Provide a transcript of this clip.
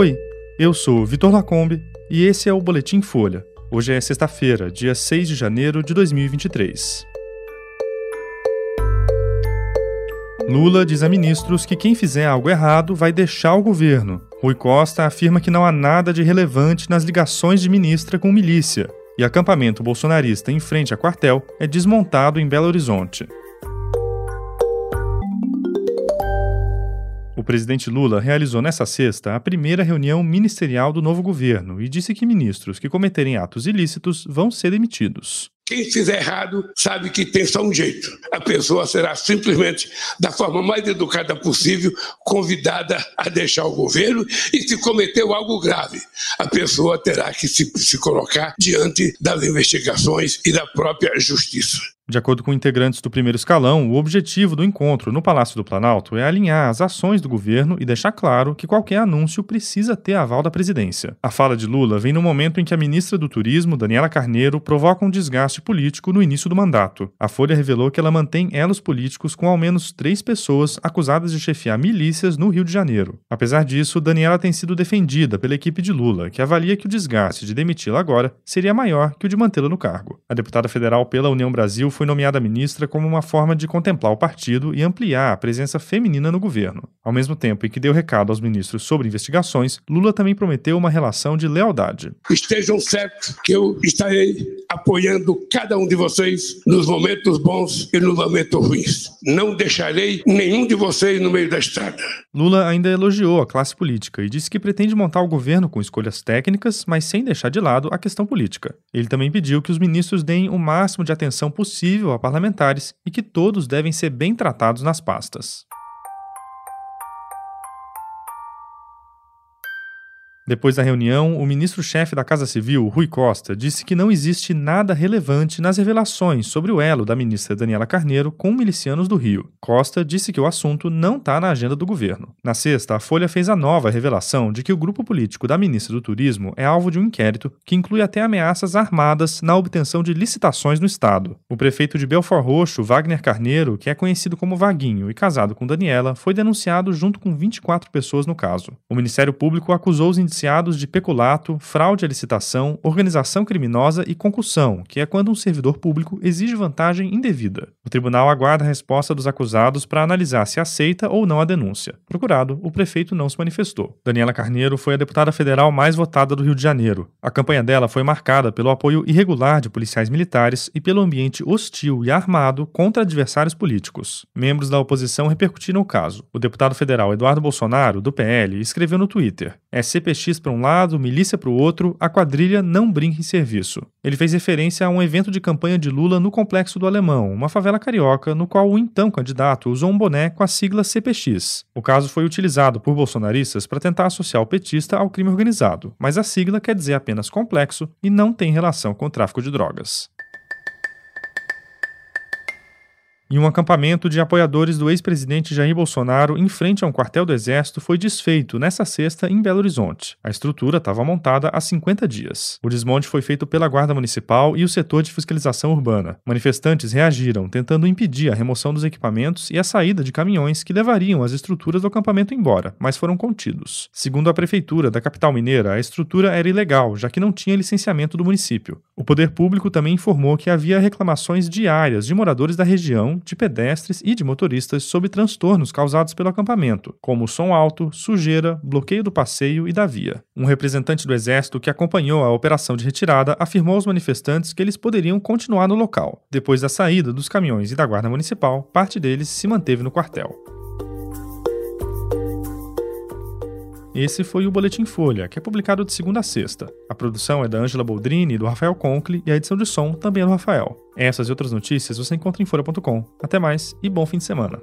Oi, eu sou Vitor Lacombe e esse é o Boletim Folha. Hoje é sexta-feira, dia 6 de janeiro de 2023. Lula diz a ministros que quem fizer algo errado vai deixar o governo. Rui Costa afirma que não há nada de relevante nas ligações de ministra com milícia. E acampamento bolsonarista em frente a quartel é desmontado em Belo Horizonte. O presidente Lula realizou nesta sexta a primeira reunião ministerial do novo governo e disse que ministros que cometerem atos ilícitos vão ser demitidos. Quem fizer errado sabe que tem só um jeito. A pessoa será simplesmente, da forma mais educada possível, convidada a deixar o governo e se cometeu algo grave, a pessoa terá que se, se colocar diante das investigações e da própria justiça. De acordo com integrantes do primeiro escalão, o objetivo do encontro no Palácio do Planalto é alinhar as ações do governo e deixar claro que qualquer anúncio precisa ter aval da presidência. A fala de Lula vem no momento em que a ministra do Turismo, Daniela Carneiro, provoca um desgaste político no início do mandato. A Folha revelou que ela mantém elos políticos com ao menos três pessoas acusadas de chefiar milícias no Rio de Janeiro. Apesar disso, Daniela tem sido defendida pela equipe de Lula, que avalia que o desgaste de demiti-la agora seria maior que o de mantê-la no cargo. A deputada federal pela União Brasil foi nomeada ministra como uma forma de contemplar o partido e ampliar a presença feminina no governo. Ao mesmo tempo em que deu recado aos ministros sobre investigações, Lula também prometeu uma relação de lealdade. Estejam certos que eu estarei apoiando cada um de vocês nos momentos bons e nos momentos ruins. Não deixarei nenhum de vocês no meio da estrada. Lula ainda elogiou a classe política e disse que pretende montar o governo com escolhas técnicas, mas sem deixar de lado a questão política. Ele também pediu que os ministros deem o máximo de atenção possível a parlamentares e que todos devem ser bem tratados nas pastas. Depois da reunião, o ministro-chefe da Casa Civil, Rui Costa, disse que não existe nada relevante nas revelações sobre o elo da ministra Daniela Carneiro com milicianos do Rio. Costa disse que o assunto não está na agenda do governo. Na sexta, a Folha fez a nova revelação de que o grupo político da ministra do Turismo é alvo de um inquérito que inclui até ameaças armadas na obtenção de licitações no Estado. O prefeito de Belfort Roxo, Wagner Carneiro, que é conhecido como Vaguinho e casado com Daniela, foi denunciado junto com 24 pessoas no caso. O Ministério Público acusou os indiciados de peculato, fraude à licitação, organização criminosa e concussão, que é quando um servidor público exige vantagem indevida. O tribunal aguarda a resposta dos acusados para analisar se aceita ou não a denúncia. Procurado, o prefeito não se manifestou. Daniela Carneiro foi a deputada federal mais votada do Rio de Janeiro. A campanha dela foi marcada pelo apoio irregular de policiais militares e pelo ambiente hostil e armado contra adversários políticos. Membros da oposição repercutiram o caso. O deputado federal Eduardo Bolsonaro, do PL, escreveu no Twitter: é CPX para um lado, milícia para o outro, a quadrilha não brinca em serviço. Ele fez referência a um evento de campanha de Lula no Complexo do Alemão, uma favela carioca, no qual o então candidato usou um boné com a sigla CPX. O caso foi utilizado por bolsonaristas para tentar associar o petista ao crime organizado, mas a sigla quer dizer apenas complexo e não tem relação com o tráfico de drogas. E um acampamento de apoiadores do ex-presidente Jair Bolsonaro em frente a um quartel do Exército foi desfeito nesta sexta em Belo Horizonte. A estrutura estava montada há 50 dias. O desmonte foi feito pela Guarda Municipal e o setor de fiscalização urbana. Manifestantes reagiram, tentando impedir a remoção dos equipamentos e a saída de caminhões que levariam as estruturas do acampamento embora, mas foram contidos. Segundo a prefeitura da capital mineira, a estrutura era ilegal, já que não tinha licenciamento do município. O poder público também informou que havia reclamações diárias de moradores da região de pedestres e de motoristas sobre transtornos causados pelo acampamento, como som alto, sujeira, bloqueio do passeio e da via. Um representante do Exército que acompanhou a operação de retirada afirmou aos manifestantes que eles poderiam continuar no local. Depois da saída dos caminhões e da Guarda Municipal, parte deles se manteve no quartel. Esse foi o Boletim Folha, que é publicado de segunda a sexta. A produção é da Angela Boldrini e do Rafael Conkle e a edição de som também é do Rafael. Essas e outras notícias você encontra em folha.com. Até mais e bom fim de semana.